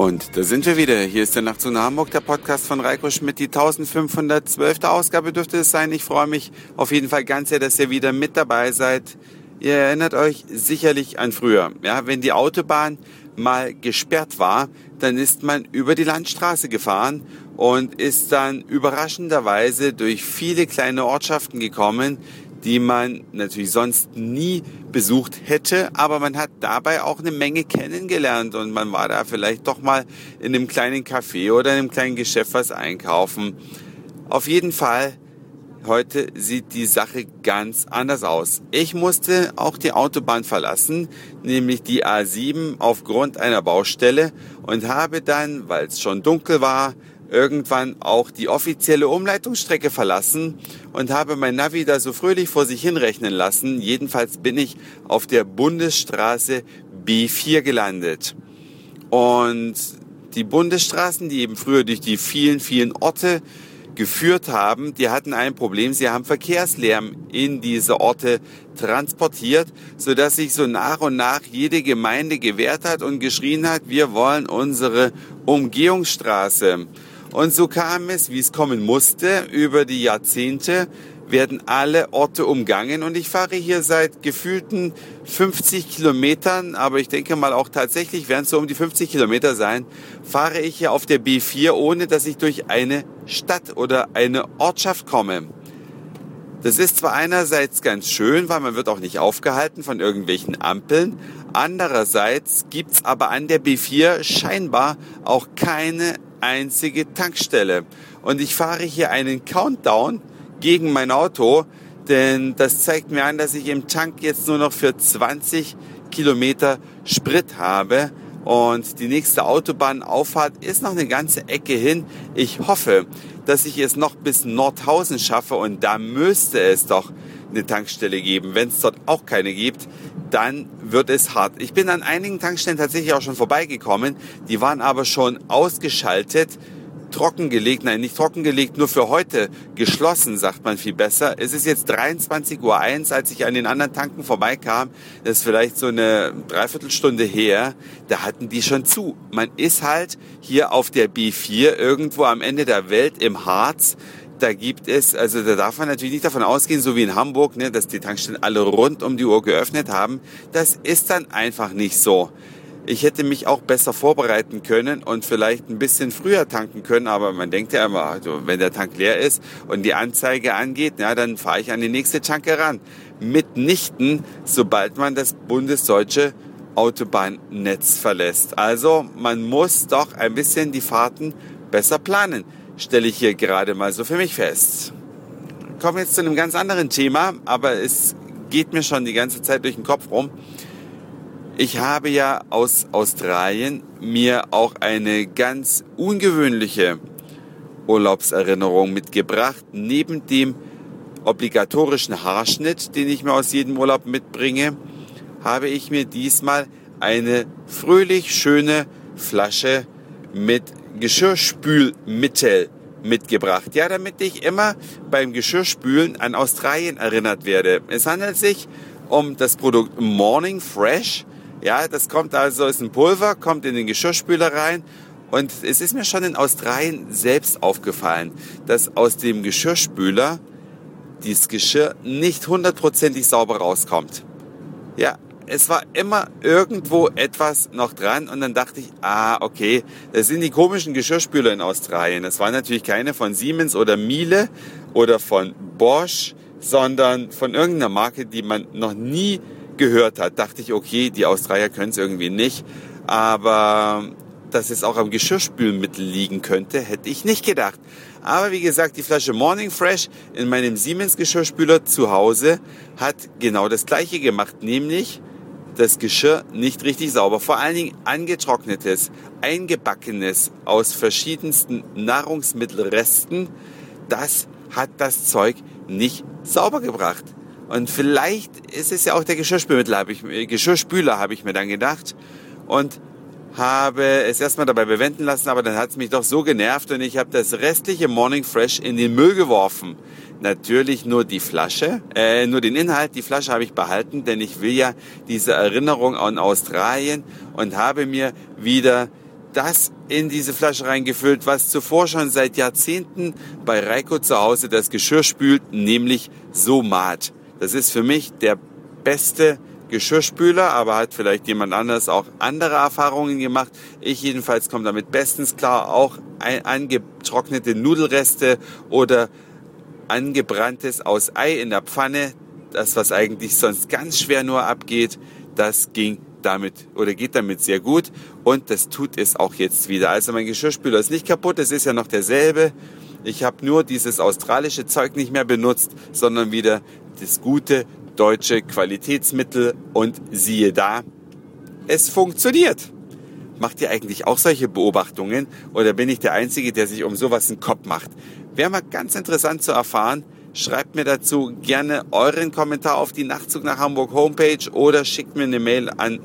Und da sind wir wieder. Hier ist der Nachtzug nach Hamburg, der Podcast von Reiko Schmidt. Die 1512. Ausgabe dürfte es sein. Ich freue mich auf jeden Fall ganz sehr, dass ihr wieder mit dabei seid. Ihr erinnert euch sicherlich an früher. Ja, wenn die Autobahn mal gesperrt war, dann ist man über die Landstraße gefahren und ist dann überraschenderweise durch viele kleine Ortschaften gekommen, die man natürlich sonst nie besucht hätte, aber man hat dabei auch eine Menge kennengelernt und man war da vielleicht doch mal in einem kleinen Café oder in einem kleinen Geschäft was einkaufen. Auf jeden Fall, heute sieht die Sache ganz anders aus. Ich musste auch die Autobahn verlassen, nämlich die A7 aufgrund einer Baustelle und habe dann, weil es schon dunkel war, irgendwann auch die offizielle Umleitungsstrecke verlassen und habe mein Navi da so fröhlich vor sich hinrechnen lassen. Jedenfalls bin ich auf der Bundesstraße B4 gelandet. Und die Bundesstraßen, die eben früher durch die vielen, vielen Orte geführt haben, die hatten ein Problem. Sie haben Verkehrslärm in diese Orte transportiert, so dass sich so nach und nach jede Gemeinde gewehrt hat und geschrien hat, wir wollen unsere Umgehungsstraße. Und so kam es, wie es kommen musste, über die Jahrzehnte werden alle Orte umgangen. Und ich fahre hier seit gefühlten 50 Kilometern, aber ich denke mal auch tatsächlich werden es so um die 50 Kilometer sein, fahre ich hier auf der B4, ohne dass ich durch eine Stadt oder eine Ortschaft komme. Das ist zwar einerseits ganz schön, weil man wird auch nicht aufgehalten von irgendwelchen Ampeln, andererseits gibt's aber an der B4 scheinbar auch keine einzige Tankstelle. Und ich fahre hier einen Countdown gegen mein Auto, denn das zeigt mir an, dass ich im Tank jetzt nur noch für 20 Kilometer Sprit habe. Und die nächste Autobahnauffahrt ist noch eine ganze Ecke hin. Ich hoffe, dass ich es noch bis Nordhausen schaffe und da müsste es doch eine Tankstelle geben. Wenn es dort auch keine gibt, dann wird es hart. Ich bin an einigen Tankstellen tatsächlich auch schon vorbeigekommen. Die waren aber schon ausgeschaltet, trockengelegt, nein, nicht trockengelegt, nur für heute geschlossen, sagt man viel besser. Es ist jetzt 23.01 Uhr, als ich an den anderen Tanken vorbeikam. Das ist vielleicht so eine Dreiviertelstunde her. Da hatten die schon zu. Man ist halt hier auf der B4 irgendwo am Ende der Welt im Harz da gibt es, also da darf man natürlich nicht davon ausgehen, so wie in Hamburg, ne, dass die Tankstellen alle rund um die Uhr geöffnet haben. Das ist dann einfach nicht so. Ich hätte mich auch besser vorbereiten können und vielleicht ein bisschen früher tanken können, aber man denkt ja immer, also wenn der Tank leer ist und die Anzeige angeht, ja, dann fahre ich an die nächste Tanke ran. Mitnichten, sobald man das bundesdeutsche Autobahnnetz verlässt. Also man muss doch ein bisschen die Fahrten besser planen stelle ich hier gerade mal so für mich fest. Kommen wir jetzt zu einem ganz anderen Thema, aber es geht mir schon die ganze Zeit durch den Kopf rum. Ich habe ja aus Australien mir auch eine ganz ungewöhnliche Urlaubserinnerung mitgebracht. Neben dem obligatorischen Haarschnitt, den ich mir aus jedem Urlaub mitbringe, habe ich mir diesmal eine fröhlich schöne Flasche mit Geschirrspülmittel mitgebracht. Ja, damit ich immer beim Geschirrspülen an Australien erinnert werde. Es handelt sich um das Produkt Morning Fresh. Ja, das kommt also, ist ein Pulver, kommt in den Geschirrspüler rein. Und es ist mir schon in Australien selbst aufgefallen, dass aus dem Geschirrspüler dieses Geschirr nicht hundertprozentig sauber rauskommt. Ja, es war immer irgendwo etwas noch dran und dann dachte ich, ah, okay, das sind die komischen Geschirrspüler in Australien. Das waren natürlich keine von Siemens oder Miele oder von Bosch, sondern von irgendeiner Marke, die man noch nie gehört hat. Dachte ich, okay, die Australier können es irgendwie nicht, aber dass es auch am Geschirrspülmittel liegen könnte, hätte ich nicht gedacht. Aber wie gesagt, die Flasche Morning Fresh in meinem Siemens Geschirrspüler zu Hause hat genau das gleiche gemacht, nämlich das Geschirr nicht richtig sauber. Vor allen Dingen angetrocknetes, eingebackenes aus verschiedensten Nahrungsmittelresten, das hat das Zeug nicht sauber gebracht. Und vielleicht ist es ja auch der Geschirrspülmittel, habe ich, Geschirrspüler, habe ich mir dann gedacht. Und habe es erstmal dabei bewenden lassen, aber dann hat es mich doch so genervt und ich habe das restliche Morning Fresh in den Müll geworfen. Natürlich nur die Flasche, äh, nur den Inhalt, die Flasche habe ich behalten, denn ich will ja diese Erinnerung an Australien und habe mir wieder das in diese Flasche reingefüllt, was zuvor schon seit Jahrzehnten bei Reiko zu Hause das Geschirr spült, nämlich Somat. Das ist für mich der beste Geschirrspüler, aber hat vielleicht jemand anders auch andere Erfahrungen gemacht. Ich jedenfalls komme damit bestens klar. Auch angetrocknete Nudelreste oder angebranntes aus Ei in der Pfanne, das was eigentlich sonst ganz schwer nur abgeht, das ging damit oder geht damit sehr gut und das tut es auch jetzt wieder. Also mein Geschirrspüler ist nicht kaputt, es ist ja noch derselbe. Ich habe nur dieses australische Zeug nicht mehr benutzt, sondern wieder das gute deutsche Qualitätsmittel und siehe da, es funktioniert. Macht ihr eigentlich auch solche Beobachtungen oder bin ich der Einzige, der sich um sowas einen Kopf macht? Wäre mal ganz interessant zu erfahren. Schreibt mir dazu gerne euren Kommentar auf die Nachtzug nach Hamburg Homepage oder schickt mir eine Mail an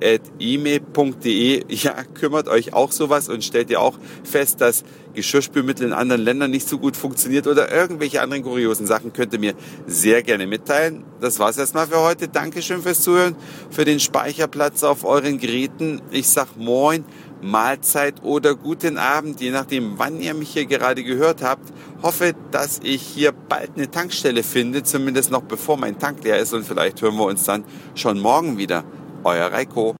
nachtzug.email.de. Ja, kümmert euch auch sowas und stellt ihr auch fest, dass Geschirrspülmittel in anderen Ländern nicht so gut funktioniert oder irgendwelche anderen kuriosen Sachen, könnt ihr mir sehr gerne mitteilen. Das war's erstmal für heute. Dankeschön fürs Zuhören, für den Speicherplatz auf euren Geräten. Ich sag Moin Mahlzeit oder guten Abend, je nachdem, wann ihr mich hier gerade gehört habt. Hoffe, dass ich hier bald eine Tankstelle finde, zumindest noch bevor mein Tank leer ist und vielleicht hören wir uns dann schon morgen wieder. Euer Reiko.